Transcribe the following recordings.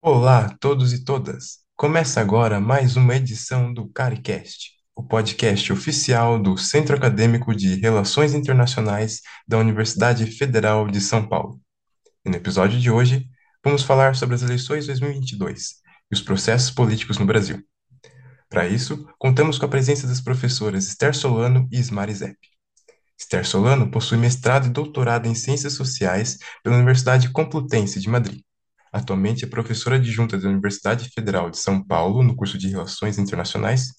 Olá a todos e todas! Começa agora mais uma edição do CariCast, o podcast oficial do Centro Acadêmico de Relações Internacionais da Universidade Federal de São Paulo. E no episódio de hoje, vamos falar sobre as eleições 2022 e os processos políticos no Brasil. Para isso, contamos com a presença das professoras Esther Solano e Ismari Zepp. Esther Solano possui mestrado e doutorado em Ciências Sociais pela Universidade Complutense de Madrid Atualmente é professora adjunta da Universidade Federal de São Paulo, no curso de Relações Internacionais,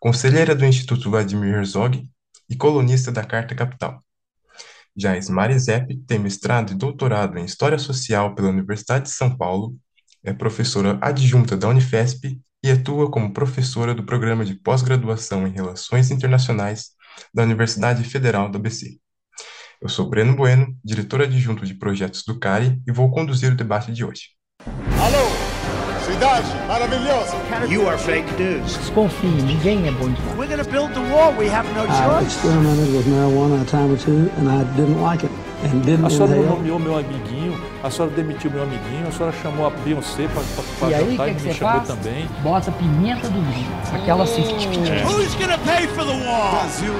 conselheira do Instituto Vladimir Herzog e colunista da Carta Capital. Já Ismari Zepp tem mestrado e doutorado em História Social pela Universidade de São Paulo, é professora adjunta da Unifesp e atua como professora do Programa de Pós-Graduação em Relações Internacionais da Universidade Federal do ABC. Eu sou Breno Bueno, diretor adjunto de projetos do CARI e vou conduzir o debate de hoje. Alô, cidade maravilhosa. You are fake news. Desconfie, ninguém é bom demais. We're gonna build the wall. We have no I choice. experimented with marijuana a time or two, and I didn't like it, and didn't A senhora nomeou meu amiguinho, a senhora demitiu meu amiguinho, a senhora chamou a Beyoncé para aí, o jantar que, e que me você chamou faz? também. Bota pimenta do reino. Aquela assim. tic. Who's gonna pay for the wall? Brasil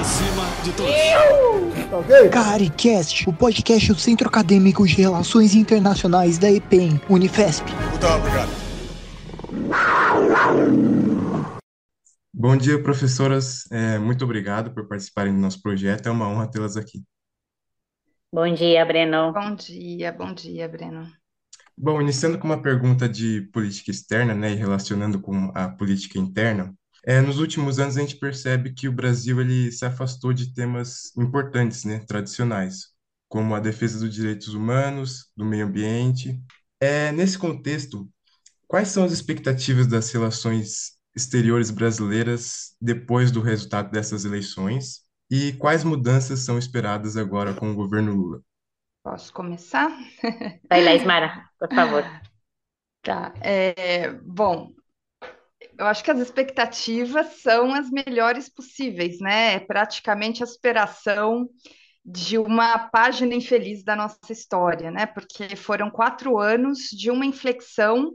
acima de todos. CariCast, o podcast do Centro Acadêmico de Relações Internacionais da EPEM, Unifesp. Muito obrigado. Bom dia, professoras. É, muito obrigado por participarem do nosso projeto. É uma honra tê-las aqui. Bom dia, Breno. Bom dia, bom dia, Breno. Bom, iniciando com uma pergunta de política externa, né, e relacionando com a política interna, é, nos últimos anos a gente percebe que o Brasil ele se afastou de temas importantes, né, tradicionais, como a defesa dos direitos humanos, do meio ambiente. É, nesse contexto, quais são as expectativas das relações exteriores brasileiras depois do resultado dessas eleições e quais mudanças são esperadas agora com o governo Lula? Posso começar? Vai lá, Ismara, por favor. Tá. é, bom, eu acho que as expectativas são as melhores possíveis, né? É praticamente a superação de uma página infeliz da nossa história, né? Porque foram quatro anos de uma inflexão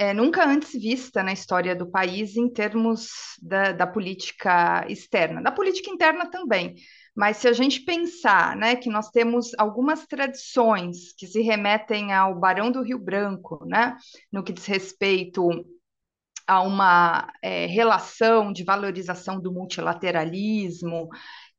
é, nunca antes vista na história do país em termos da, da política externa, da política interna também. Mas se a gente pensar, né, que nós temos algumas tradições que se remetem ao Barão do Rio Branco, né, no que diz respeito a uma é, relação de valorização do multilateralismo,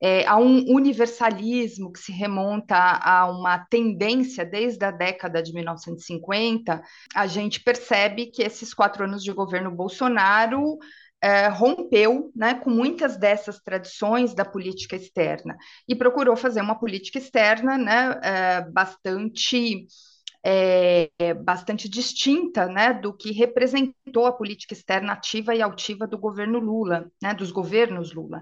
é, a um universalismo que se remonta a uma tendência desde a década de 1950, a gente percebe que esses quatro anos de governo Bolsonaro é, rompeu né, com muitas dessas tradições da política externa e procurou fazer uma política externa né, é, bastante é, bastante distinta né, do que representou a política externa ativa e altiva do governo Lula, né, dos governos Lula.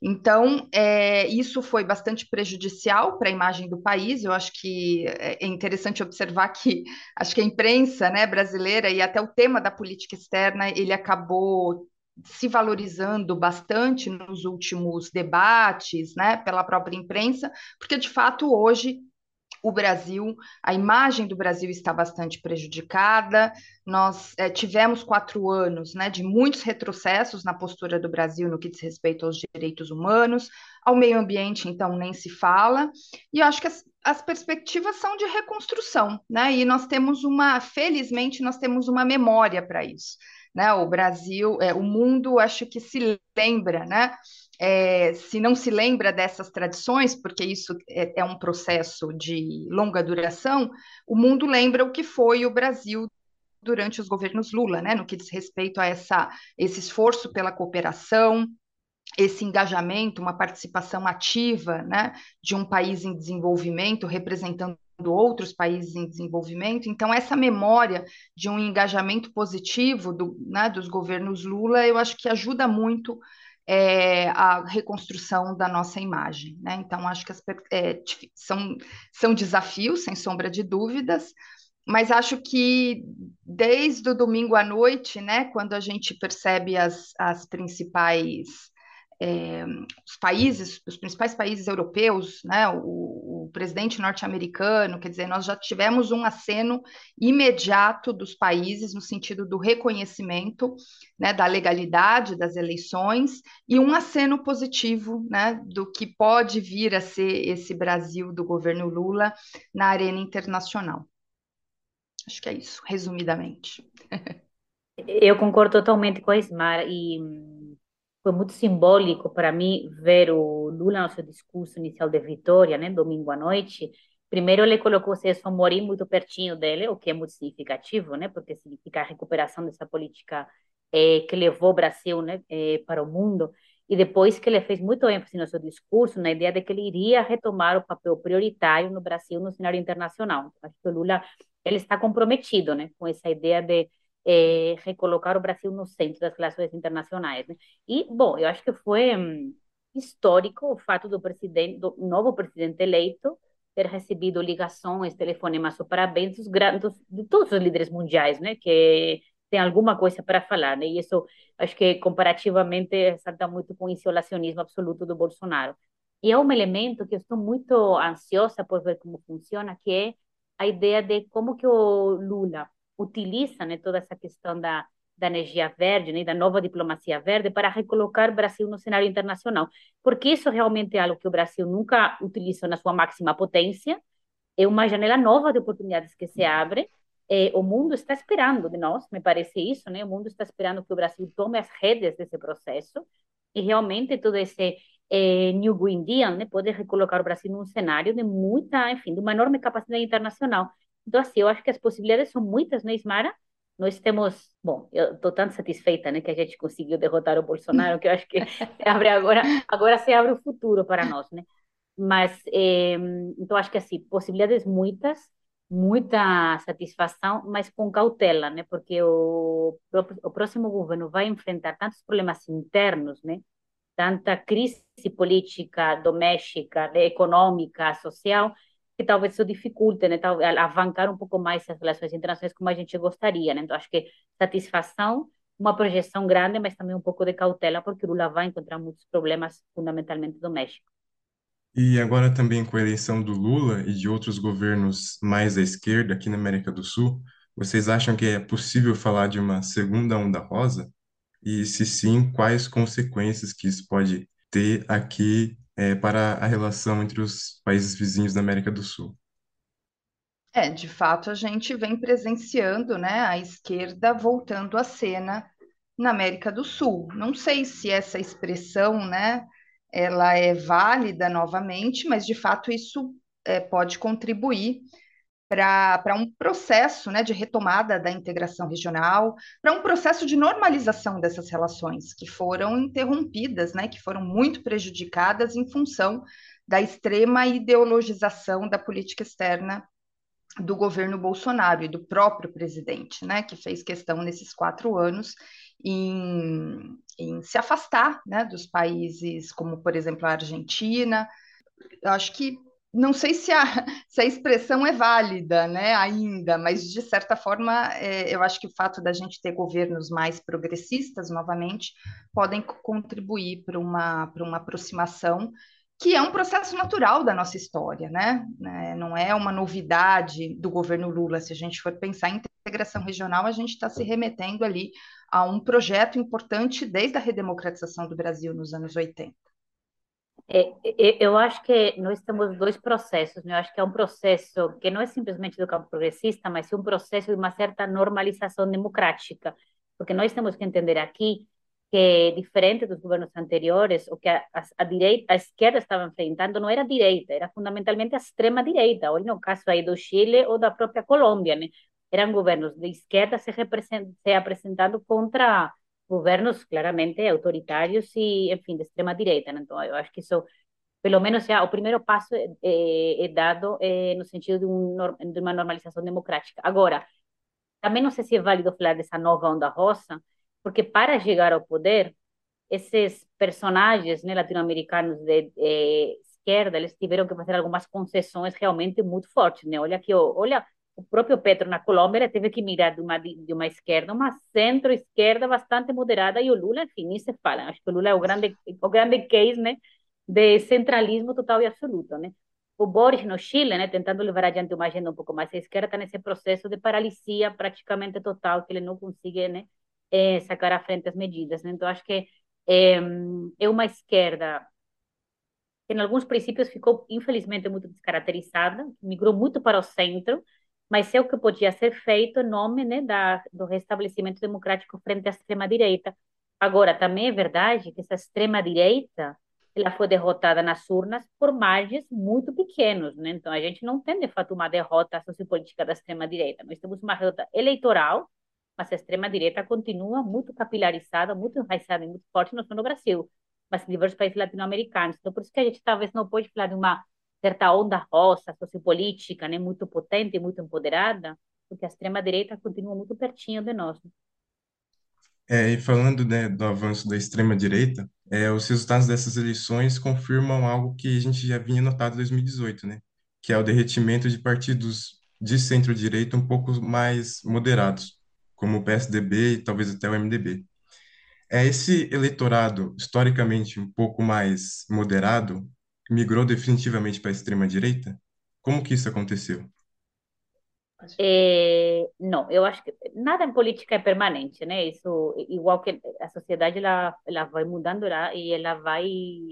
Então, é, isso foi bastante prejudicial para a imagem do país. Eu acho que é interessante observar que acho que a imprensa né, brasileira e até o tema da política externa ele acabou se valorizando bastante nos últimos debates, né, pela própria imprensa, porque de fato hoje o Brasil, a imagem do Brasil está bastante prejudicada. Nós é, tivemos quatro anos né, de muitos retrocessos na postura do Brasil no que diz respeito aos direitos humanos, ao meio ambiente, então, nem se fala. E eu acho que as, as perspectivas são de reconstrução, né? E nós temos uma, felizmente, nós temos uma memória para isso. Né? O Brasil, é, o mundo, acho que se lembra, né? É, se não se lembra dessas tradições, porque isso é, é, um processo de longa duração, o mundo lembra o que foi o Brasil durante os governos Lula, né, no que diz respeito a essa, esse esforço pela cooperação, esse engajamento, uma participação ativa né, de um país em desenvolvimento, representando outros países em desenvolvimento. Então, essa memória de um engajamento positivo do, né, dos governos Lula, eu acho que ajuda muito é, a reconstrução da nossa imagem. Né? Então, acho que as, é, são, são desafios, sem sombra de dúvidas, mas acho que desde o domingo à noite, né, quando a gente percebe as, as principais é, os países, os principais países europeus, né, o, o presidente norte-americano, quer dizer, nós já tivemos um aceno imediato dos países no sentido do reconhecimento né, da legalidade das eleições e um aceno positivo né, do que pode vir a ser esse Brasil do governo Lula na arena internacional. Acho que é isso, resumidamente. Eu concordo totalmente com a Ismar e foi muito simbólico para mim ver o Lula no seu discurso inicial de vitória, né, domingo à noite. Primeiro ele colocou Celso Amorim muito pertinho dele, o que é muito significativo, né, porque significa a recuperação dessa política eh, que levou o Brasil, né, eh, para o mundo. E depois que ele fez muito ênfase no seu discurso na ideia de que ele iria retomar o papel prioritário no Brasil no cenário internacional. Acho que o Lula ele está comprometido, né, com essa ideia de é, recolocar o Brasil no centro das relações internacionais. Né? E, bom, eu acho que foi hum, histórico o fato do presidente, do novo presidente eleito, ter recebido ligações, telefonemas ou parabéns dos grandes, de todos os líderes mundiais, né, que tem alguma coisa para falar, né, e isso acho que comparativamente salta muito com o isolacionismo absoluto do Bolsonaro. E é um elemento que eu estou muito ansiosa por ver como funciona, que é a ideia de como que o Lula utiliza né, toda essa questão da, da energia verde, né, da nova diplomacia verde, para recolocar o Brasil no cenário internacional. Porque isso realmente é algo que o Brasil nunca utilizou na sua máxima potência, é uma janela nova de oportunidades que se abre. É, o mundo está esperando de nós, me parece isso, né? O mundo está esperando que o Brasil tome as redes desse processo e realmente todo esse é, New Green Deal né, pode recolocar o Brasil num cenário de muita, enfim, de uma enorme capacidade internacional. Então, assim, eu acho que as possibilidades são muitas, né, Ismara? Nós temos, bom, eu estou tão satisfeita, né, que a gente conseguiu derrotar o Bolsonaro, que eu acho que abre agora, agora se abre o futuro para nós, né? Mas, é, então, acho que, assim, possibilidades muitas, muita satisfação, mas com cautela, né? Porque o, o próximo governo vai enfrentar tantos problemas internos, né? Tanta crise política, doméstica, né? econômica, social, que talvez isso dificulte, né, talvez alavancar um pouco mais as relações internacionais como a gente gostaria, né? Então acho que satisfação, uma projeção grande, mas também um pouco de cautela, porque o Lula vai encontrar muitos problemas, fundamentalmente domésticos. E agora também com a eleição do Lula e de outros governos mais à esquerda aqui na América do Sul, vocês acham que é possível falar de uma segunda onda rosa? E se sim, quais consequências que isso pode ter aqui é, para a relação entre os países vizinhos da América do Sul. É, de fato, a gente vem presenciando, né, a esquerda voltando à cena na América do Sul. Não sei se essa expressão, né, ela é válida novamente, mas de fato isso é, pode contribuir para um processo né, de retomada da integração regional, para um processo de normalização dessas relações que foram interrompidas, né, que foram muito prejudicadas em função da extrema ideologização da política externa do governo Bolsonaro e do próprio presidente, né, que fez questão nesses quatro anos em, em se afastar né, dos países como, por exemplo, a Argentina. Eu acho que não sei se a, se a expressão é válida né, ainda, mas de certa forma é, eu acho que o fato da gente ter governos mais progressistas novamente podem contribuir para uma, para uma aproximação que é um processo natural da nossa história, né? É, não é uma novidade do governo Lula. Se a gente for pensar em integração regional, a gente está se remetendo ali a um projeto importante desde a redemocratização do Brasil nos anos 80. É, é, eu acho que nós temos dois processos. Né? Eu acho que é um processo que não é simplesmente do campo progressista, mas é um processo de uma certa normalização democrática. Porque nós temos que entender aqui que, diferente dos governos anteriores, o que a, a, direita, a esquerda estava enfrentando não era a direita, era fundamentalmente a extrema-direita. Olha no caso aí do Chile ou da própria Colômbia, né? Eram governos de esquerda se, se apresentando contra governos claramente autoritários e, enfim, de extrema direita. Né? Então, eu acho que isso, pelo menos, já, o primeiro passo é, é, é dado é, no sentido de, um, de, uma normalização democrática. Agora, também não sei se é válido falar dessa nova onda rosa, porque para chegar ao poder, esses personagens né, latino-americanos de, de esquerda, eles tiveram que fazer algumas concessões realmente muito fortes. Né? Olha que, olha o próprio Petro na Colômbia ele teve que mirar de uma, de uma esquerda, uma centro-esquerda bastante moderada, e o Lula, enfim, nem se fala. Acho que o Lula é o grande, o grande case né, de centralismo total e absoluto. Né? O Boris no Chile, né, tentando levar adiante uma agenda um pouco mais à esquerda, está nesse processo de paralisia praticamente total, que ele não consegue né, é, sacar à frente as medidas. Né? Então, acho que é, é uma esquerda que, em alguns princípios, ficou, infelizmente, muito descaracterizada, migrou muito para o centro, mas é o que podia ser feito em nome né, da, do restabelecimento democrático frente à extrema-direita. Agora, também é verdade que essa extrema-direita ela foi derrotada nas urnas por margens muito pequenos, né? Então, a gente não tem, de fato, uma derrota sociopolítica da extrema-direita. Nós temos uma derrota eleitoral, mas a extrema-direita continua muito capilarizada, muito enraizada e muito forte, não só no Brasil, mas em diversos países latino-americanos. Então, por isso que a gente talvez não pode falar de uma certa onda rosa sociopolítica, né, muito potente, muito empoderada, porque a extrema-direita continua muito pertinho de nós. É, e falando, né, do avanço da extrema-direita, é, os resultados dessas eleições confirmam algo que a gente já vinha notado em 2018, né, que é o derretimento de partidos de centro-direita um pouco mais moderados, como o PSDB e talvez até o MDB. É esse eleitorado historicamente um pouco mais moderado migrou definitivamente para a extrema-direita? Como que isso aconteceu? É, não, eu acho que nada em política é permanente, né? Isso, igual que a sociedade ela, ela vai mudando lá e ela vai,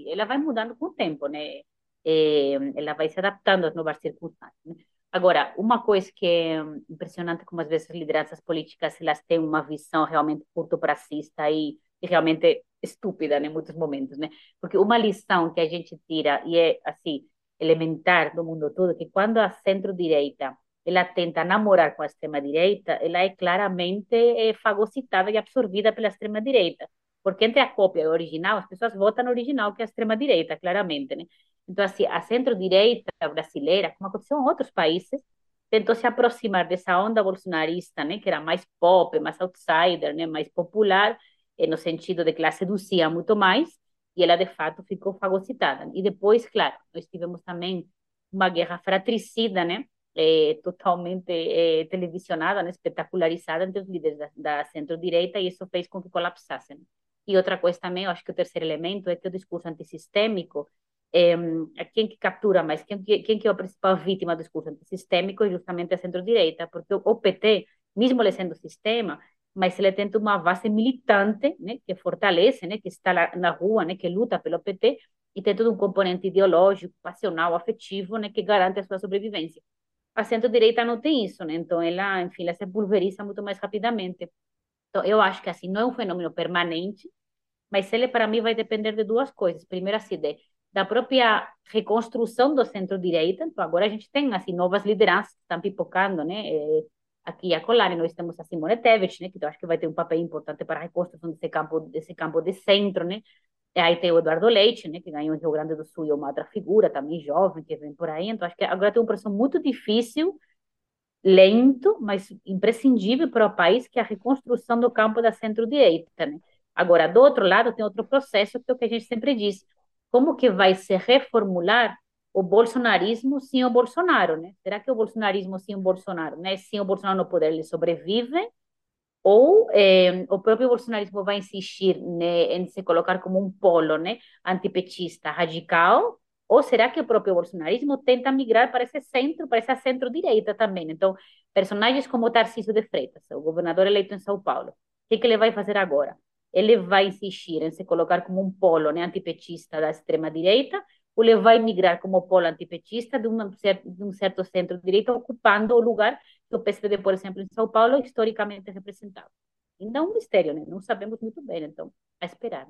ela vai mudando com o tempo, né? É, ela vai se adaptando às novas circunstâncias. Né? Agora, uma coisa que é impressionante como às vezes as lideranças políticas elas têm uma visão realmente curto-prazista e, realmente estúpida em muitos momentos, né? Porque uma lição que a gente tira e é assim elementar do mundo todo que quando a centro-direita ela tenta namorar com a extrema-direita, ela é claramente é, fagocitada e absorvida pela extrema-direita. Porque entre a cópia e o original, as pessoas votam no original, que é a extrema-direita, claramente, né? Então, assim, a centro-direita brasileira, como aconteceu em outros países, tentou se aproximar dessa onda bolsonarista, né? Que era mais pop, mais outsider, né? Mais popular, no sentido de que ela seduzia muito mais, e ela, de fato, ficou fagocitada. E depois, claro, nós tivemos também uma guerra fratricida, né? É, totalmente é, televisionada, né, espetacularizada entre os líderes da, da centro-direita, e isso fez com que colapsassem. E outra coisa também, eu acho que o terceiro elemento é que o discurso antissistêmico, é, quem que captura mais, quem, quem que é a principal vítima do discurso antissistêmico é justamente a centro-direita, porque o PT, mesmo ele sendo sistema, mas ele tem uma base militante, né, que fortalece, né, que está na rua, né, que luta pelo PT, e tem todo um componente ideológico, passional, afetivo, né, que garante a sua sobrevivência. A centro-direita não tem isso, né? Então ela, enfim, ela se pulveriza muito mais rapidamente. Então eu acho que assim não é um fenômeno permanente, mas ele para mim vai depender de duas coisas. Primeiro assim, de, da própria reconstrução do centro-direita. Então agora a gente tem assim novas lideranças que estão pipocando, né? É, aqui a colar, nós temos a Simone Tebet, né, que eu acho que vai ter um papel importante para a reconstrução desse campo, desse campo de centro, né, aí tem o Eduardo Leite, né, que ganhou em Rio Grande do Sul, e uma outra figura também jovem que vem por aí, então acho que agora tem um processo muito difícil, lento, mas imprescindível para o país, que é a reconstrução do campo da centro-direita, né. Agora, do outro lado, tem outro processo, que é o que a gente sempre diz, como que vai se reformular o bolsonarismo sem o Bolsonaro, né? Será que o bolsonarismo sem o Bolsonaro, né? Sem o Bolsonaro no poder, ele sobrevive? Ou eh, o próprio bolsonarismo vai insistir né, em se colocar como um polo, né? Antipetista, radical? Ou será que o próprio bolsonarismo tenta migrar para esse centro, para essa centro-direita também? Então, personagens como Tarcísio de Freitas, o governador eleito em São Paulo, o que, que ele vai fazer agora? Ele vai insistir em se colocar como um polo né, antipetista da extrema-direita ou ele vai migrar como polo antipetista de, uma, de um certo centro-direita, ocupando o lugar que o PSDB, por exemplo, em São Paulo, historicamente representava. É um mistério, né? Não sabemos muito bem, então, a esperar.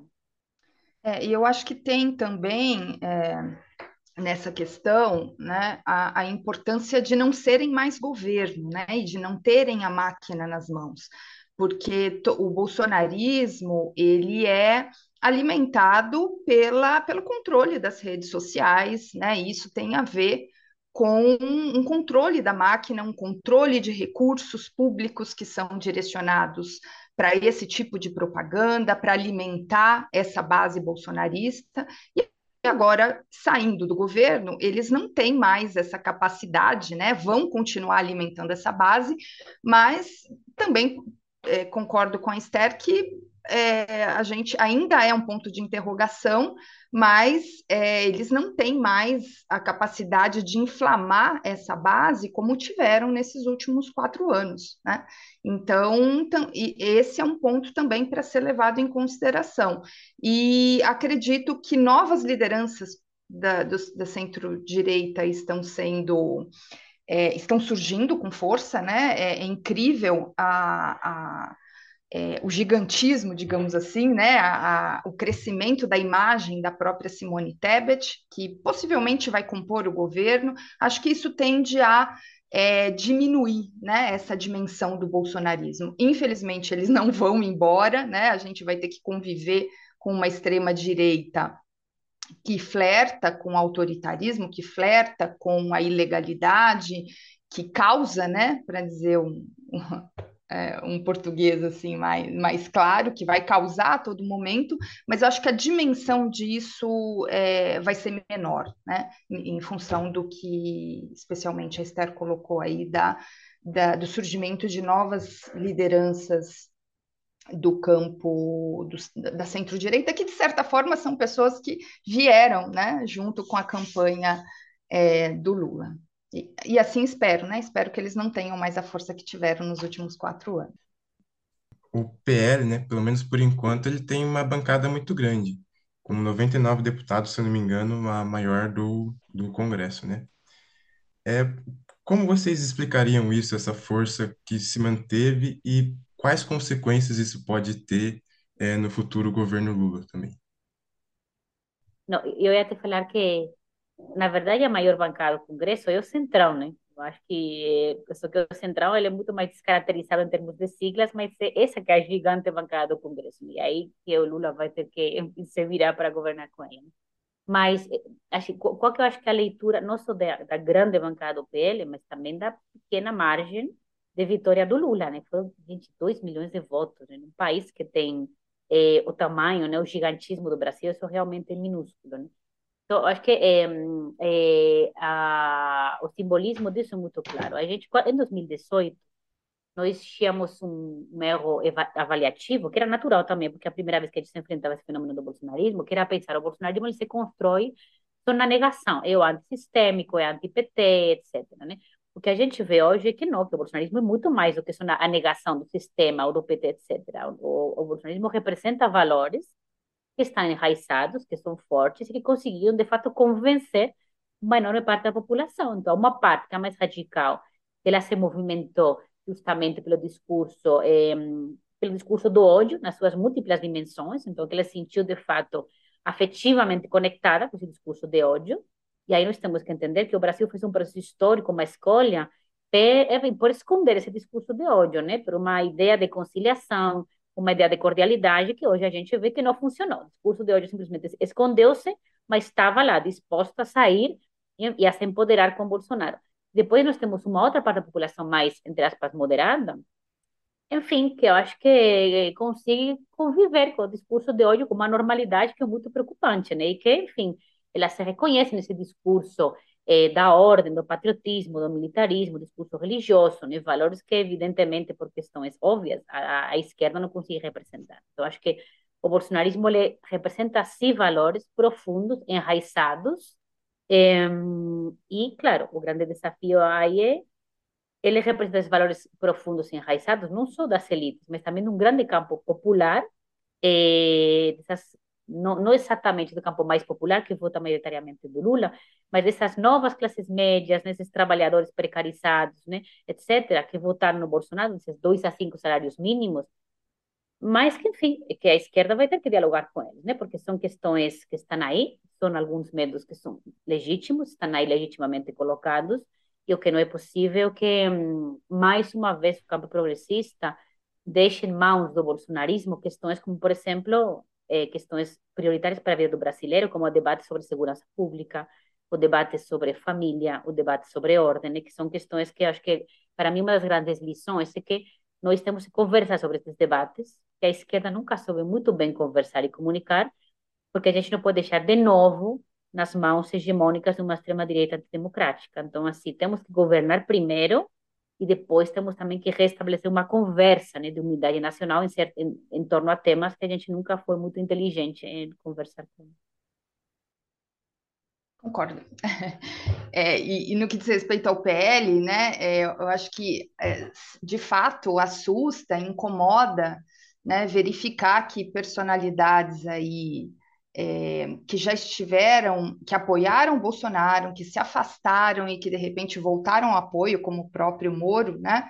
É, e eu acho que tem também é, nessa questão né, a, a, importância de não serem mais governo, né? E de não terem a máquina nas mãos. Porque o bolsonarismo, ele é alimentado pela, pelo controle das redes sociais, né? Isso tem a ver com um controle da máquina, um controle de recursos públicos que são direcionados para esse tipo de propaganda, para alimentar essa base bolsonarista. E agora, saindo do governo, eles não têm mais essa capacidade, né? Vão continuar alimentando essa base, mas também é, concordo com a Esther que é, a gente ainda é um ponto de interrogação, mas é, eles não têm mais a capacidade de inflamar essa base como tiveram nesses últimos quatro anos. Né? Então, esse é um ponto também para ser levado em consideração. E acredito que novas lideranças da, da centro-direita estão sendo. É, estão surgindo com força, né? É, é incrível a, a é, o gigantismo, digamos assim, né, a, a, o crescimento da imagem da própria Simone Tebet, que possivelmente vai compor o governo, acho que isso tende a é, diminuir né, essa dimensão do bolsonarismo. Infelizmente, eles não vão embora, né, a gente vai ter que conviver com uma extrema-direita que flerta com o autoritarismo, que flerta com a ilegalidade, que causa, né, para dizer um, é, um português assim mais, mais claro, que vai causar a todo momento, mas eu acho que a dimensão disso é, vai ser menor, né? Em, em, função do que especialmente a Esther colocou aí da, da, do surgimento de novas lideranças do campo do, da centro-direita, que de certa forma são pessoas que vieram né, junto com a campanha é, do Lula. E, e, assim espero, né? Espero que eles não tenham mais a força que tiveram nos últimos quatro anos. O PL, né, pelo menos por enquanto, ele tem uma bancada muito grande, com 99 deputados, se eu não me engano, a maior do, do Congresso, né? É, como vocês explicariam isso, essa força que se manteve e quais consequências isso pode ter é, no futuro governo Lula também? Não, eu ia te falar que na verdade, a maior bancada do Congresso é o Centrão, né? Eu acho que, só que o Centrão ele é muito mais descaracterizado em termos de siglas, mas é essa que é a gigante bancada do Congresso. E aí que o Lula vai ter que se virar para governar com ele. Mas acho, qual que eu acho que é a leitura, não só da, da grande bancada do PL, mas também da pequena margem de vitória do Lula, né? Foram 22 milhões de votos, né? Num país que tem eh, o tamanho, né? O gigantismo do Brasil, isso realmente é minúsculo, né? Então, acho que é, é, a, o simbolismo disso é muito claro. A gente, em 2018, nós tínhamos um, um erro avaliativo, que era natural também, porque a primeira vez que a gente se enfrentava esse fenômeno do bolsonarismo, que era pensar o bolsonarismo ele se constrói só na negação, é o antissistêmico, é anti-PT, etc. Né? O que a gente vê hoje é que não, que o bolsonarismo é muito mais do que só a negação do sistema ou do PT, etc. O, o bolsonarismo representa valores que estão enraizados, que são fortes e que conseguiram, de fato, convencer uma enorme parte da população. Então, uma parte que é mais radical, ela se movimentou justamente pelo discurso, eh, pelo discurso do ódio, nas suas múltiplas dimensões, então, que ela sentiu, de fato, afetivamente conectada com esse discurso de ódio. E aí nós temos que entender que o Brasil fez um processo histórico, uma escolha, por esconder esse discurso de ódio, né? por uma ideia de conciliação, uma ideia de cordialidade que hoje a gente vê que não funcionou. O discurso de hoje simplesmente escondeu-se, mas estava lá, disposto a sair e, e a se empoderar com Bolsonaro. Depois nós temos uma outra parte da população mais, entre aspas, moderada, enfim, que eu acho que consegue conviver com o discurso de ódio com uma normalidade que é muito preocupante, né? E que, enfim, ela se reconhece nesse discurso eh, da ordem, do patriotismo, do militarismo, discurso religioso, né? valores que, evidentemente, por questões óbvias, a, a esquerda não consegue representar. Então, acho que o bolsonarismo ele representa, sim, valores profundos, enraizados, e, claro, o grande desafio aí é ele representa esses valores profundos e enraizados, não só das elites, mas também num grande campo popular, eh, dessas não, não exatamente do campo mais popular, que vota maioritariamente do Lula, mas dessas novas classes médias, nesses trabalhadores precarizados, né, etc., que votaram no Bolsonaro, esses dois a cinco salários mínimos, mas que, enfim, que a esquerda vai ter que dialogar com eles, né, porque são questões que estão aí, são alguns medos que são legítimos, estão aí legitimamente colocados, e o que não é possível que, hum, mais uma vez, o campo progressista deixe em mãos do bolsonarismo questões como, por exemplo, eh, questões prioritárias para a vida do brasileiro, como o debate sobre segurança pública, o debate sobre família, o debate sobre ordem, que são questões que acho que, para mim, uma das grandes lições é que nós temos que conversar sobre esses debates, que a esquerda nunca soube muito bem conversar e comunicar, porque a gente não pode deixar de novo nas mãos hegemônicas de uma extrema-direita antidemocrática. Então, assim, temos que governar primeiro e depois temos também que restabelecer uma conversa né, de unidade nacional em, em, em torno a temas que a gente nunca foi muito inteligente em conversar com. Concordo. É, e, e, no que diz respeito ao PL, né, é, eu acho que, é, de fato, assusta, incomoda, né, verificar que personalidades aí é, que já estiveram, que apoiaram Bolsonaro, que se afastaram e que de repente voltaram ao apoio, como o próprio Moro, né?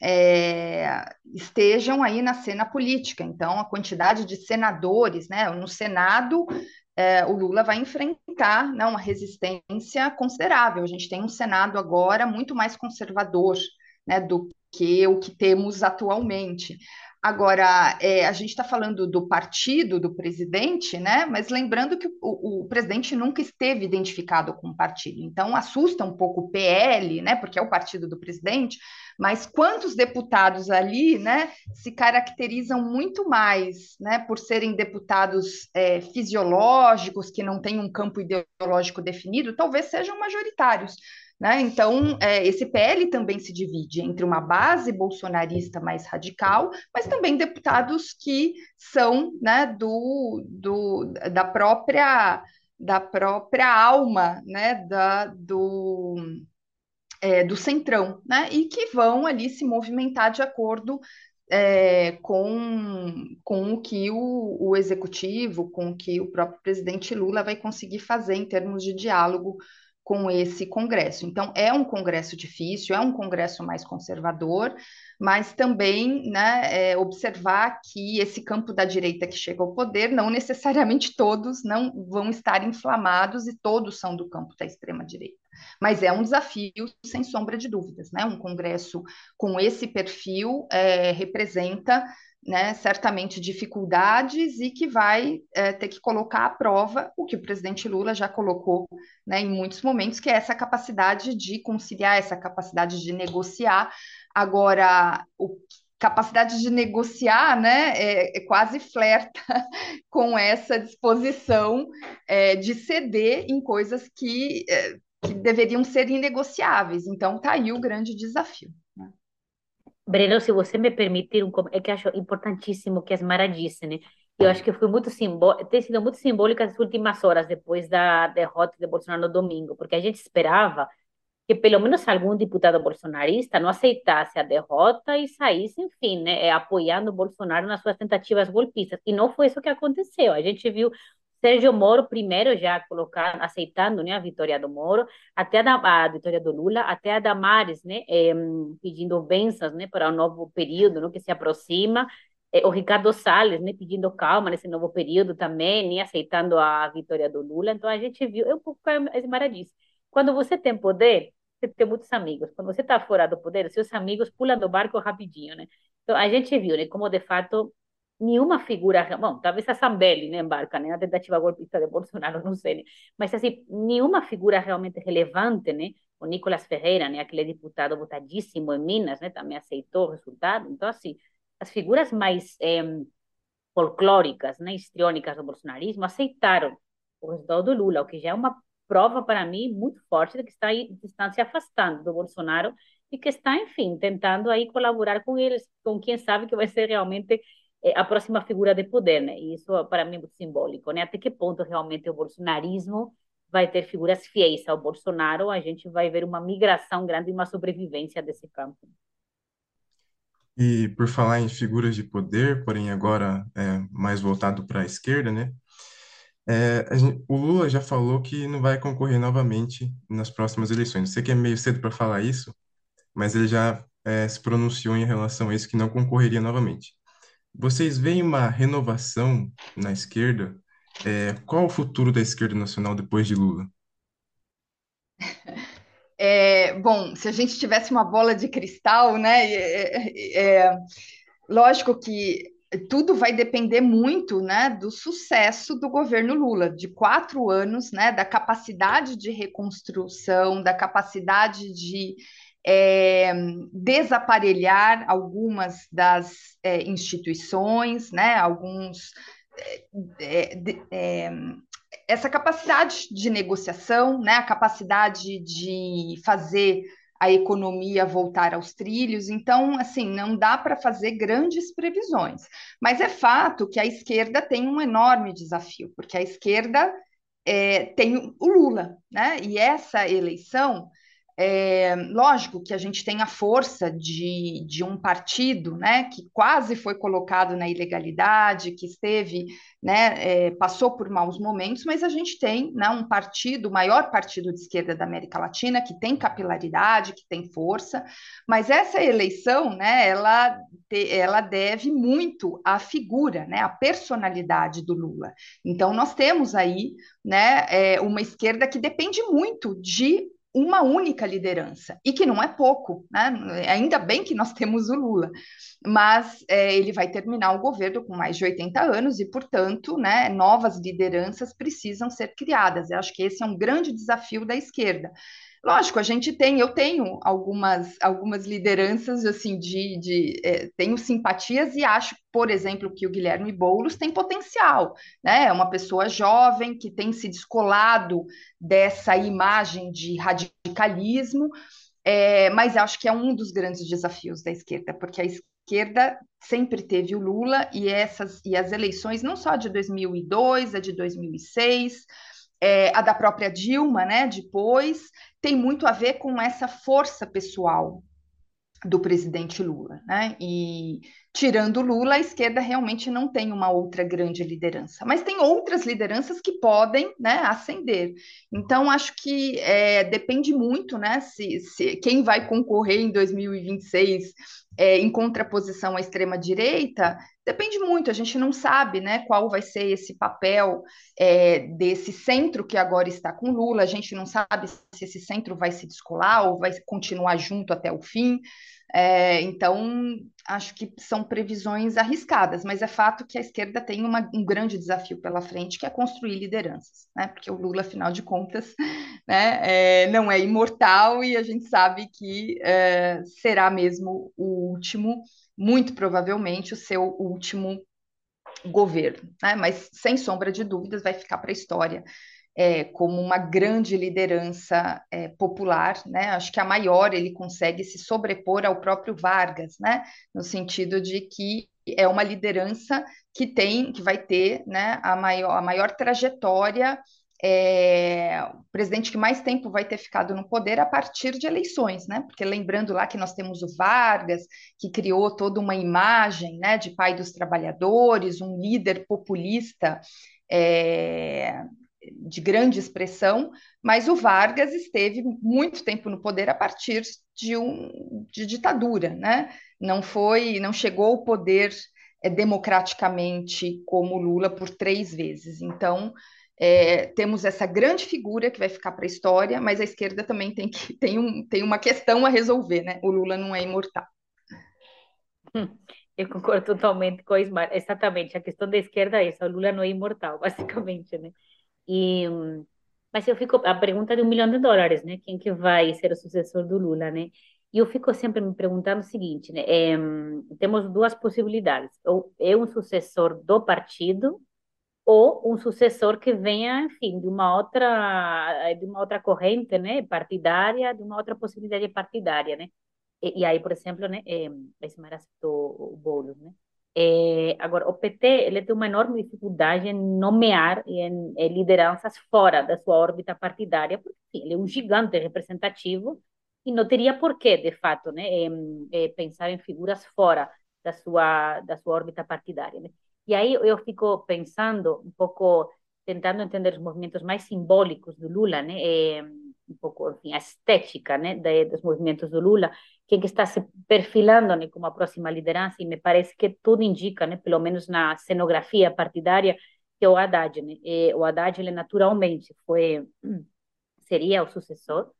É, estejam aí na cena política. Então, a quantidade de senadores, né? No Senado, é, o Lula vai enfrentar né, uma resistência considerável. A gente tem um Senado agora muito mais conservador né, do que o que temos atualmente. Agora, é, a gente está falando do partido do presidente, né? Mas lembrando que o, o, presidente nunca esteve identificado com o partido. Então, assusta um pouco o PL, né? Porque é o partido do presidente. Mas quantos deputados ali, né? Se caracterizam muito mais, né? Por serem deputados é, fisiológicos, que não têm um campo ideológico definido, talvez sejam majoritários. Né? Então, é, esse PL também se divide entre uma base bolsonarista mais radical, mas também deputados que são né, do, do, da própria da própria alma né, da, do, é, do centrão, né, e que vão ali se movimentar de acordo é, com, com o que o, o executivo, com o que o próprio presidente Lula vai conseguir fazer em termos de diálogo com esse Congresso. Então, é um Congresso difícil, é um Congresso mais conservador, mas também né, é, observar que esse campo da direita que chega ao poder, não necessariamente todos não vão estar inflamados e todos são do campo da extrema-direita. Mas é um desafio, sem sombra de dúvidas. Né? Um Congresso com esse perfil é, representa né, certamente dificuldades e que vai é, ter que colocar à prova o que o presidente Lula já colocou né, em muitos momentos, que é essa capacidade de conciliar, essa capacidade de negociar. Agora, o capacidade de negociar, né, é, é quase flerta com essa disposição é, de ceder em coisas que, é, que deveriam ser inegociáveis. Então, está aí o grande desafio. Breno, se você me permitir, um, é que acho importantíssimo que as Mara disse, né? Eu acho que foi muito simbólico, tem sido muito simbólica as últimas horas depois da derrota de Bolsonaro no domingo, porque a gente esperava que pelo menos algum deputado bolsonarista não aceitasse a derrota e saísse, enfim, né, apoiando Bolsonaro nas suas tentativas golpistas. E não foi isso que aconteceu. A gente viu Sérgio Moro primeiro já colocando, aceitando né, a vitória do Moro, até a, a vitória do Lula, até a Damares né, eh, pedindo bênçãos né, para o um novo período né, que se aproxima, eh, o Ricardo Salles né, pedindo calma nesse novo período também, né, aceitando a vitória do Lula. Então a gente viu, é um pouco as disse, quando você tem poder, você tem muitos amigos. Quando você está fora do poder, seus amigos pulam do barco rapidinho, né? Então a gente viu, né, como de fato nenhuma figura, bom, talvez a Zambelli né, embarca, né, a tentativa golpista de Bolsonaro, não sei, né, mas assim, nenhuma figura realmente relevante, né, o Nicolas Ferreira, né, aquele deputado votadíssimo em Minas, né, também aceitou o resultado, então assim, as figuras mais folclóricas, né, histriônicas do bolsonarismo aceitaram o resultado do Lula, o que já é uma prova para mim muito forte de que está aí, estão se afastando do Bolsonaro e que está, enfim, tentando aí colaborar com eles, com quem sabe que vai ser realmente é, a próxima figura de poder, né? E isso para mim é muito simbólico, né? Até que ponto realmente o bolsonarismo vai ter figuras fiéis ao Bolsonaro, a gente vai ver uma migração grande e uma sobrevivência desse campo. E por falar em figuras de poder, porém agora é, mais voltado para a esquerda, né? É, gente, o Lula já falou que não vai concorrer novamente nas próximas eleições. Sei que é meio cedo para falar isso, mas ele já é, se pronunciou em relação a isso que não concorreria novamente. Vocês veem uma renovação na esquerda? É, qual o futuro da esquerda nacional depois de Lula? É, bom, se a gente tivesse uma bola de cristal, né? É, é, lógico que tudo vai depender muito, né, do sucesso do governo Lula, de quatro anos, né, da capacidade de reconstrução, da capacidade de é, desaparelhar algumas das é, instituições, né, alguns é, é, essa capacidade de negociação, né, a capacidade de fazer a economia voltar aos trilhos. Então, assim, não dá para fazer grandes previsões. Mas é fato que a esquerda tem um enorme desafio, porque a esquerda é, tem o Lula, né? E essa eleição é, lógico que a gente tem a força de, de um partido né, que quase foi colocado na ilegalidade, que esteve, né, é, passou por maus momentos, mas a gente tem né, um partido, o maior partido de esquerda da América Latina, que tem capilaridade, que tem força, mas essa eleição né, ela, ela deve muito à figura, né, à personalidade do Lula. Então, nós temos aí né, é, uma esquerda que depende muito de uma única liderança, e que não é pouco, né? Ainda bem que nós temos o Lula, mas é, ele vai terminar o governo com mais de 80 anos e, portanto, né, novas lideranças precisam ser criadas. Eu acho que esse é um grande desafio da esquerda. Lógico, a gente tem, eu tenho algumas, algumas lideranças assim de, de é, tenho simpatias e acho, por exemplo, que o Guilherme Boulos tem potencial, né? É uma pessoa jovem que tem se descolado dessa imagem de radicalismo, é, mas acho que é um dos grandes desafios da esquerda, porque a esquerda sempre teve o Lula e essas e as eleições não só de 2002, a de 2006 é, a da própria Dilma, né, depois, tem muito a ver com essa força pessoal do presidente Lula, né? E tirando Lula, a esquerda realmente não tem uma outra grande liderança, mas tem outras lideranças que podem, né, ascender. Então acho que é, depende muito, né, se, se quem vai concorrer em 2026 é, em contraposição à extrema direita Depende muito, a gente não sabe né, qual vai ser esse papel é, desse centro que agora está com Lula, a gente não sabe se esse centro vai se descolar ou vai continuar junto até o fim. É, então, acho que são previsões arriscadas, mas é fato que a esquerda tem uma, um grande desafio pela frente, que é construir lideranças, né? Porque o Lula, afinal de contas, né, é, não é imortal e a gente sabe que é, será mesmo o último muito provavelmente o seu último governo, né? mas sem sombra de dúvidas vai ficar para a história é, como uma grande liderança é, popular, né? Acho que a maior ele consegue se sobrepor ao próprio Vargas, né? No sentido de que é uma liderança que tem, que vai ter, né, a maior, a maior trajetória é, o presidente que mais tempo vai ter ficado no poder a partir de eleições, né? Porque lembrando lá que nós temos o Vargas, que criou toda uma imagem né, de pai dos trabalhadores, um líder populista é, de grande expressão, mas o Vargas esteve muito tempo no poder a partir de, um, de ditadura, né? Não foi, não chegou ao poder é, democraticamente como Lula por três vezes. Então, é, temos essa grande figura que vai ficar para a história, mas a esquerda também tem, que, tem, um, tem uma questão a resolver, né? O Lula não é imortal. Hum, eu concordo totalmente com a Ismar. Exatamente, a questão da esquerda é essa, o Lula não é imortal, basicamente, né? E, mas eu fico, a pergunta de um milhão de dólares, né? Quem que vai ser o sucessor do Lula, né? E eu fico sempre me perguntando o seguinte, né? É, temos duas possibilidades. Ou é um sucessor do partido, ou um sucessor que venha, enfim, de uma outra de uma outra corrente, né, partidária, de uma outra possibilidade partidária, né? E, e aí, por exemplo, né, é, Ismar citou o Boulos, né? É, agora, o PT ele tem uma enorme dificuldade em nomear e em, em lideranças fora da sua órbita partidária, porque enfim, ele é um gigante representativo e não teria porquê, de fato, né, é, pensar em figuras fora da sua da sua órbita partidária. Né? E aí eu fico pensando um pouco, tentando entender os movimentos mais simbólicos do Lula, né? Um pouco, enfim, a estética, né, dos movimentos do Lula, quem que está se perfilando, né, como a próxima liderança, e me parece que tudo indica, né, pelo menos na cenografia partidária, que é o Haddad, né? E o Haddad, ele naturalmente foi, seria o sucessor,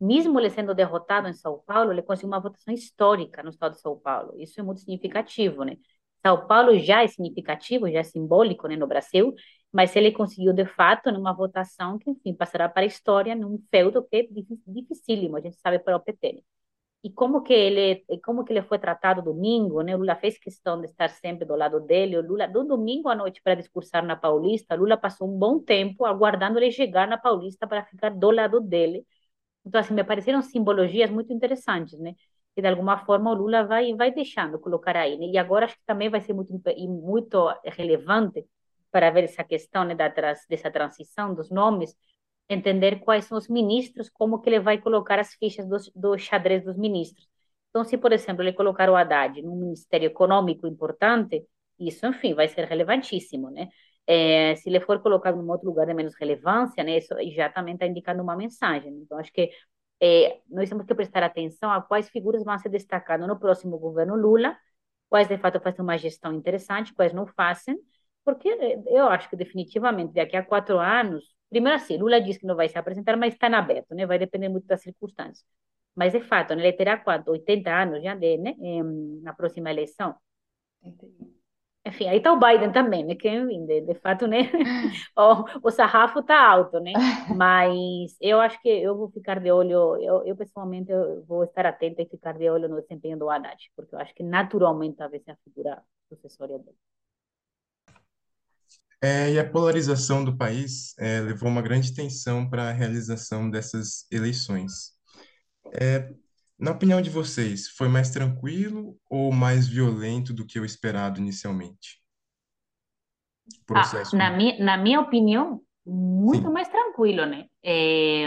mesmo ele sendo derrotado em São Paulo, ele conseguiu uma votação histórica no estado de São Paulo. Isso é muito significativo, né? São Paulo já é significativo, já é simbólico né, no Brasil, mas ele conseguiu, de fato, numa votação que, enfim, passará para a história num feudo que é dificílimo, a gente sabe para o PT. Né? e como que ele como que ele foi tratado domingo, né? O Lula fez questão de estar sempre do lado dele. O Lula do domingo à noite para discursar na Paulista, Lula passou um bom tempo aguardando ele chegar na Paulista para ficar do lado dele. Então assim, me pareceram simbologias muito interessantes, né? E de alguma forma o Lula vai vai deixando colocar aí, né? E agora acho que também vai ser muito muito relevante para ver essa questão né, da dessa transição dos nomes entender quais são os ministros, como que ele vai colocar as fichas do, do xadrez dos ministros. Então, se, por exemplo, ele colocar o Haddad num ministério econômico importante, isso, enfim, vai ser relevantíssimo, né? É, se ele for colocado em outro lugar de menos relevância, né, isso já também está indicando uma mensagem. Então, acho que é, nós temos que prestar atenção a quais figuras vão ser destacadas no próximo governo Lula, quais de fato fazem uma gestão interessante, quais não fazem, porque eu acho que definitivamente daqui a quatro anos Primeiro assim, Lula diz que não vai se apresentar, mas está aberto, né? Vai depender muito das circunstâncias. Mas, de fato, né, ele terá quanto? 80 anos já de, né? na próxima eleição. Enfim, aí está o Biden também, né? Que, de, de fato, né? o, o sarrafo está alto, né? Mas eu acho que eu vou ficar de olho, eu, eu pessoalmente eu vou estar atenta e ficar de olho no desempenho do Haddad, porque eu acho que naturalmente talvez seja a figura sucessória dele. É, e a polarização do país é, levou uma grande tensão para a realização dessas eleições. É, na opinião de vocês, foi mais tranquilo ou mais violento do que o esperado inicialmente? O processo. Ah, na, minha, na minha opinião, muito Sim. mais tranquilo, né? É,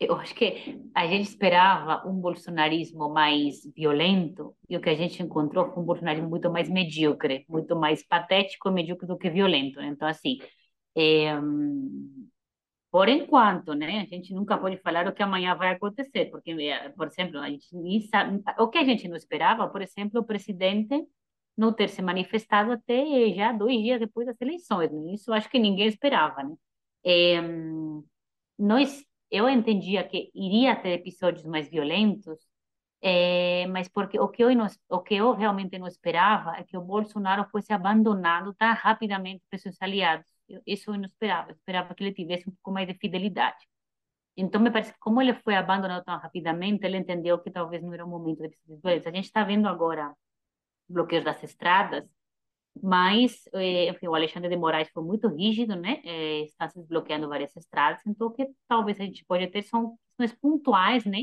eu acho que a gente esperava um bolsonarismo mais violento e o que a gente encontrou foi um bolsonarismo muito mais medíocre, muito mais patético e medíocre do que violento. Então, assim, é, por enquanto, né, a gente nunca pode falar o que amanhã vai acontecer, porque, eh, por exemplo, a gente sabe, o que a gente não esperava, por exemplo, o presidente não ter se manifestado até já dois dias depois das eleições. Né? Isso acho que ninguém esperava, né? É, nós eu entendia que iria ter episódios mais violentos, é, mas porque o que, eu não, o que eu realmente não esperava é que o Bolsonaro fosse abandonado tão rapidamente por seus aliados. Isso eu não esperava, eu esperava que ele tivesse um pouco mais de fidelidade. Então, me parece que como ele foi abandonado tão rapidamente, ele entendeu que talvez não era o momento de episódios A gente está vendo agora bloqueios das estradas, mas eh, enfim, o Alexandre de Moraes foi muito rígido, né? Eh, está se desbloqueando várias estradas, então que talvez a gente pode ter são questões pontuais, né?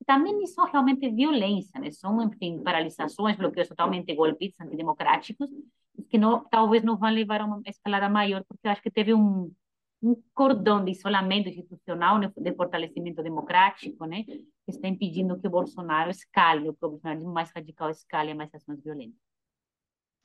E também não são realmente violência, né? São, enfim, paralisações, bloqueios totalmente golpistas, antidemocráticos, que não, talvez não vão levar a uma escalada maior, porque eu acho que teve um, um cordão de isolamento institucional, né, de fortalecimento democrático, né, que está impedindo que o Bolsonaro escale, o bolsonarismo mais radical escale mais ações violentas.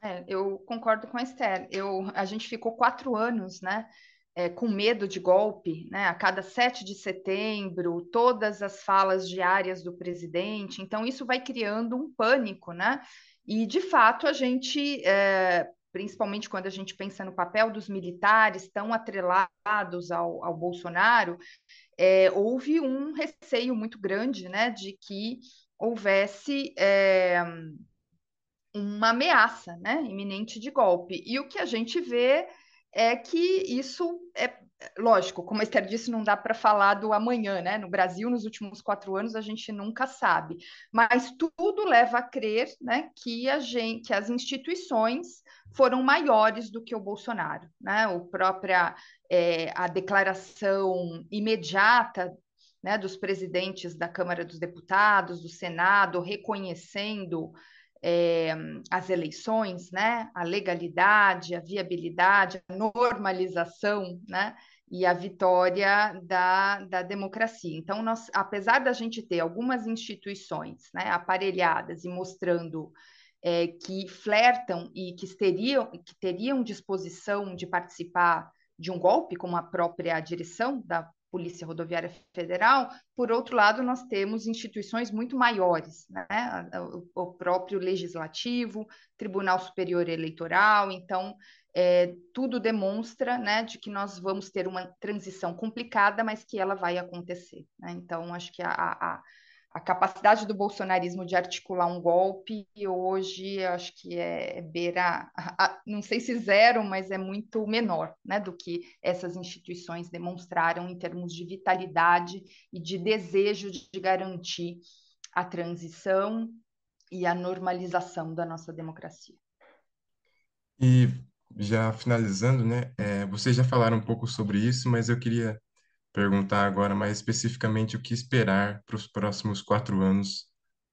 É, eu concordo com a Esther. Eu, a gente ficou quatro anos, né, é, com medo de golpe, né? A cada 7 de setembro, todas as falas diárias do presidente. Então, isso vai criando um pânico, né? E, de fato, a gente, é, principalmente quando a gente pensa no papel dos militares tão atrelados ao, ao Bolsonaro, é, houve um receio muito grande, né, de que houvesse é, uma ameaça, né, iminente de golpe. E o que a gente vê é que isso é lógico, como a Esther disse, não dá para falar do amanhã, né? No Brasil, nos últimos quatro anos, a gente nunca sabe, mas tudo leva a crer, né, que a gente, que as instituições foram maiores do que o Bolsonaro, né? O própria é, a declaração imediata né, dos presidentes da Câmara dos Deputados, do Senado, reconhecendo é, as eleições, né, a legalidade, a viabilidade, a normalização, né, e a vitória da, da democracia. Então, nós, apesar da gente ter algumas instituições né, aparelhadas e mostrando é, que flertam e que teriam, que teriam disposição de participar de um golpe, como a própria direção da Polícia Rodoviária Federal, por outro lado, nós temos instituições muito maiores, né? o próprio Legislativo, Tribunal Superior Eleitoral, então é, tudo demonstra né, de que nós vamos ter uma transição complicada, mas que ela vai acontecer. Né? Então, acho que a, a, a capacidade do bolsonarismo de articular um golpe hoje acho que é, é beira, não sei se zero, mas é muito menor né, do que essas instituições demonstraram em termos de vitalidade e de desejo de garantir a transição e a normalização da nossa democracia. E já finalizando, né? é, vocês já falaram um pouco sobre isso, mas eu queria perguntar agora mais especificamente o que esperar para os próximos quatro anos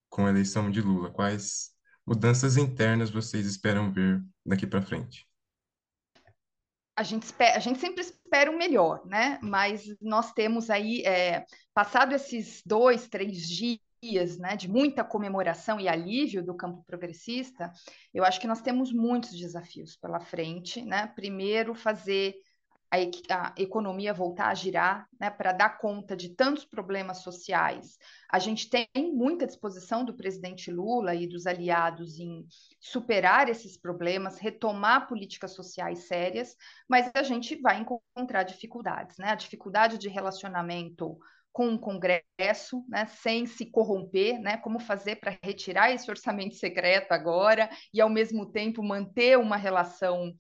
com a eleição de Lula. Quais mudanças internas vocês esperam ver daqui para frente? a gente, espera, a gente sempre espera o melhor, né? Mas nós temos aí, é, passado esses dois, três dias, né, de muita comemoração e alívio do campo progressista, eu acho que nós temos muitos desafios pela frente, né? Primeiro, fazer a, a economia voltar a girar, né, para dar conta de tantos problemas sociais. A gente tem muita disposição do presidente Lula e dos aliados em superar esses problemas, retomar políticas sociais sérias, mas a gente vai encontrar dificuldades, né? A dificuldade de relacionamento com o Congresso, né, sem se corromper, né, como fazer para retirar esse orçamento secreto agora e, ao mesmo tempo, manter uma relação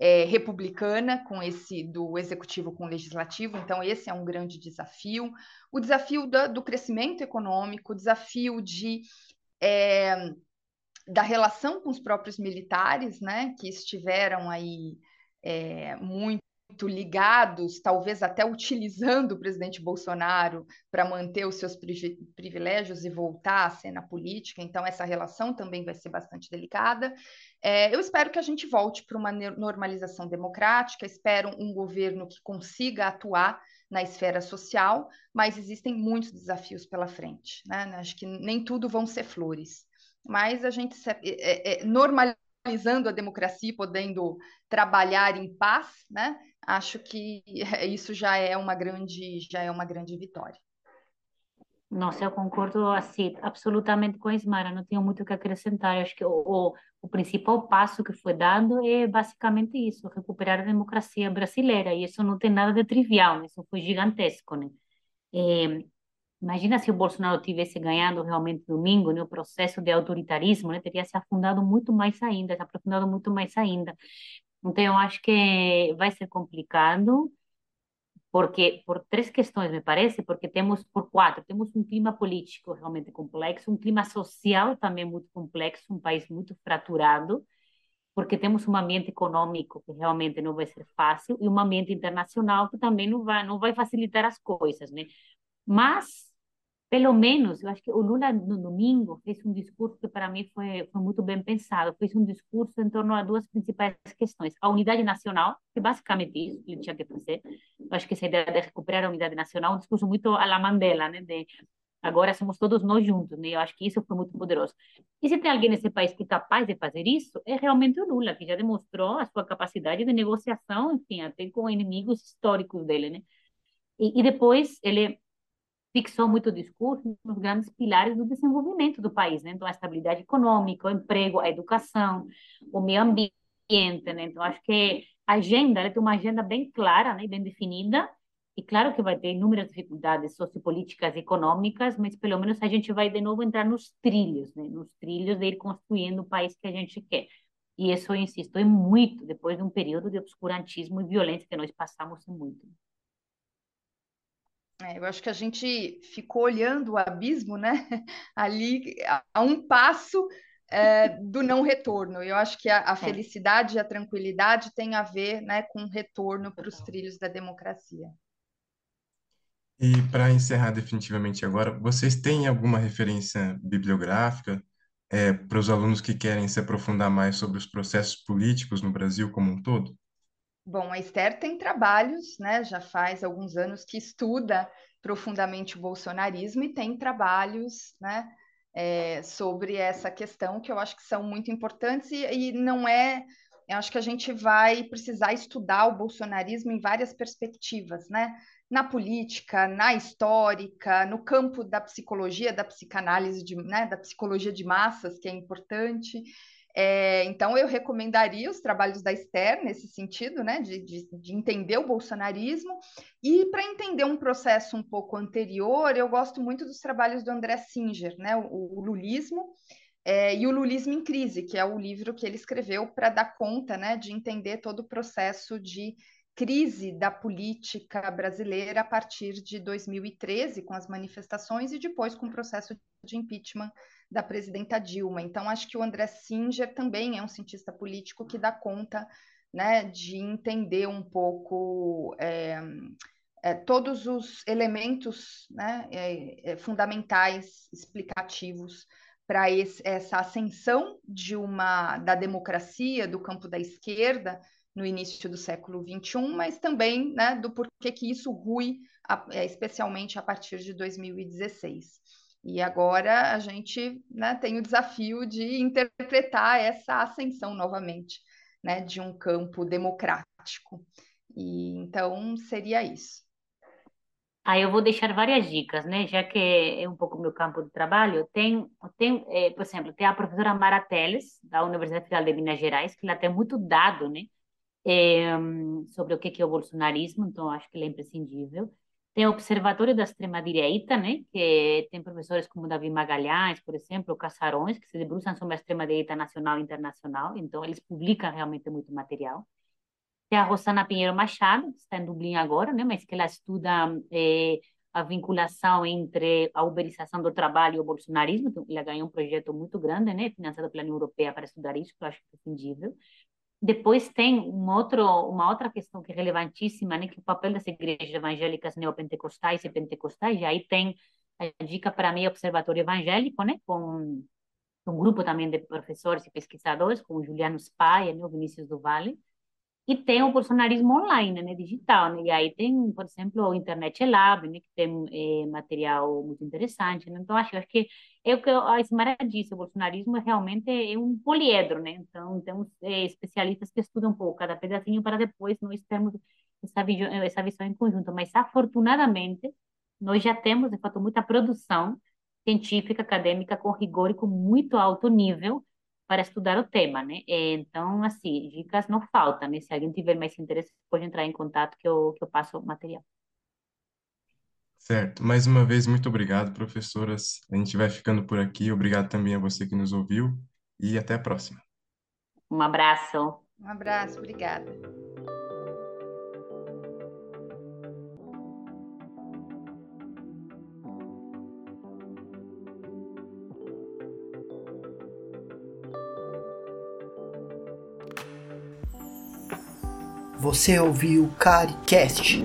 é, republicana com esse do executivo com o legislativo. Então, esse é um grande desafio. O desafio do, crescimento econômico, o desafio de. É, da relação com os próprios militares, né, que estiveram aí é, muito ligados, talvez até utilizando o presidente Bolsonaro para manter os seus privilégios e voltar à cena política. Então, essa relação também vai ser bastante delicada. É, eu espero que a gente volte para uma normalização democrática, espero um governo que consiga atuar na esfera social, mas existem muitos desafios pela frente. Né? Acho que nem tudo vão ser flores. Mas a gente é, é, é normalizando a democracia e podendo trabalhar em paz, né? Acho que isso já é uma grande, já é uma grande vitória. Nossa, eu concordo assim, absolutamente com a Ismara, não tenho muito o que acrescentar. Acho que o, o, o, principal passo que foi dado é basicamente isso, recuperar a democracia brasileira, e isso não tem nada de trivial, né? isso foi gigantesco. Né? É, Imagina se o Bolsonaro tivesse ganhado realmente domingo, né, o processo de autoritarismo, né, teria se afundado muito mais ainda, se aprofundado muito mais ainda. Então, eu acho que vai ser complicado, porque por três questões, me parece, porque temos, por quatro, temos um clima político realmente complexo, um clima social também muito complexo, um país muito fraturado, porque temos um ambiente econômico que realmente não vai ser fácil e um ambiente internacional que também não vai, não vai facilitar as coisas, né? Mas pelo menos, eu acho que o Lula no domingo fez um discurso que para mim foi, foi muito bem pensado. Fez um discurso em torno a duas principais questões: a unidade nacional, que é basicamente isso ele tinha que fazer. Eu acho que essa ideia de recuperar a unidade nacional, um discurso muito a la Mandela, né? De agora somos todos nós juntos, né? Eu acho que isso foi muito poderoso. E se tem alguém nesse país que é capaz de fazer isso, é realmente o Lula, que já demonstrou a sua capacidade de negociação, enfim, até com inimigos históricos dele, né? E, e depois ele fixou muito o discurso nos grandes pilares do desenvolvimento do país, né? Então, a estabilidade econômica, o emprego, a educação, o meio ambiente, né? Então, acho que a agenda, ela tem uma agenda bem clara, né? Bem definida, e claro que vai ter inúmeras dificuldades sociopolíticas e econômicas, mas pelo menos a gente vai de novo entrar nos trilhos, né? Nos trilhos de ir construindo o país que a gente quer. E isso, eu insisto, é muito depois de um período de obscurantismo e violência que nós passamos muito. É, eu acho que a gente ficou olhando o abismo, né? Ali a um passo é, do não retorno. Eu acho que a, a, é. felicidade e a tranquilidade têm a ver, né, com o retorno para os trilhos da democracia. E para encerrar definitivamente agora, vocês têm alguma referência bibliográfica é, para os alunos que querem se aprofundar mais sobre os processos políticos no Brasil como um todo? Bom, a Esther tem trabalhos, né? Já faz alguns anos que estuda profundamente o bolsonarismo e tem trabalhos, né? É, sobre essa questão que eu acho que são muito importantes e, e não é eu acho que a gente vai precisar estudar o bolsonarismo em várias perspectivas, né? Na política, na histórica, no campo da psicologia, da psicanálise, de, né? da psicologia de massas, que é importante. É, então, eu recomendaria os trabalhos da Esther nesse sentido, né, de, de, de entender o bolsonarismo. E para entender um processo um pouco anterior, eu gosto muito dos trabalhos do André Singer, né, o, o Lulismo é, e o Lulismo em Crise, que é o livro que ele escreveu para dar conta né, de entender todo o processo de crise da política brasileira a partir de 2013, com as manifestações, e depois com o processo de impeachment da presidenta Dilma. Então, acho que o André Singer também é um cientista político que dá conta né, de entender um pouco é, é, todos os elementos né, é, é fundamentais, explicativos para essa ascensão de uma da democracia do campo da esquerda no início do século XXI, mas também né, do porquê que isso rui, é, especialmente a partir de 2016. E agora a gente né, tem o desafio de interpretar essa ascensão novamente né, de um campo democrático. E então seria isso. Aí eu vou deixar várias dicas, né? Já que é um pouco meu campo de trabalho. Tem, tem é, por exemplo, tem a professora Mara Teles, da Universidade Federal de Minas Gerais, que ela tem muito dado, né? É, sobre o que é o bolsonarismo, então acho que ele é imprescindível. Tem o Observatório da Extrema-Direita, né? Que tem professores como Davi Magalhães, por exemplo, Casarões, que se debruçam sobre a extrema-direita nacional e internacional, então eles publicam realmente muito material. Tem a Rosana Pinheiro Machado, que está em Dublin agora, né? Mas que ela estuda é, a vinculação entre a uberização do trabalho e o bolsonarismo. Então, ela ganhou um projeto muito grande, né? Financiado pela União Europeia para estudar isso, que eu acho imprescindível. Depois tem um outro, uma outra questão que é relevantíssima, né, que é o papel das igrejas evangélicas neopentecostais e pentecostais, e aí tem a dica para mim, Observatório Evangélico, né, com um grupo também de professores e pesquisadores, como Juliano Spaia, né, o Vinícius do Vale, e tem o bolsonarismo online, né, digital, né? E aí tem, por exemplo, o Internet Lab, né, que tem é, material muito interessante, né? Então, acho, acho que é o que a Ismara disse, o bolsonarismo realmente é um poliedro, né? Então, temos é, especialistas que estudam um pouco cada pedacinho para depois nós termos essa visão, essa visão em conjunto. Mas, afortunadamente, nós já temos, de fato, muita produção científica, acadêmica, com rigor e com muito alto nível, para estudar o tema, né? Então, assim, dicas não faltam, né? Se alguém tiver mais interesse, pode entrar em contato que eu, que eu passo o material. Certo. Mais uma vez, muito obrigado, professoras. A gente vai ficando por aqui. Obrigado também a você que nos ouviu e até a próxima. Um abraço. Um abraço, obrigada. Você ouviu o CariCast.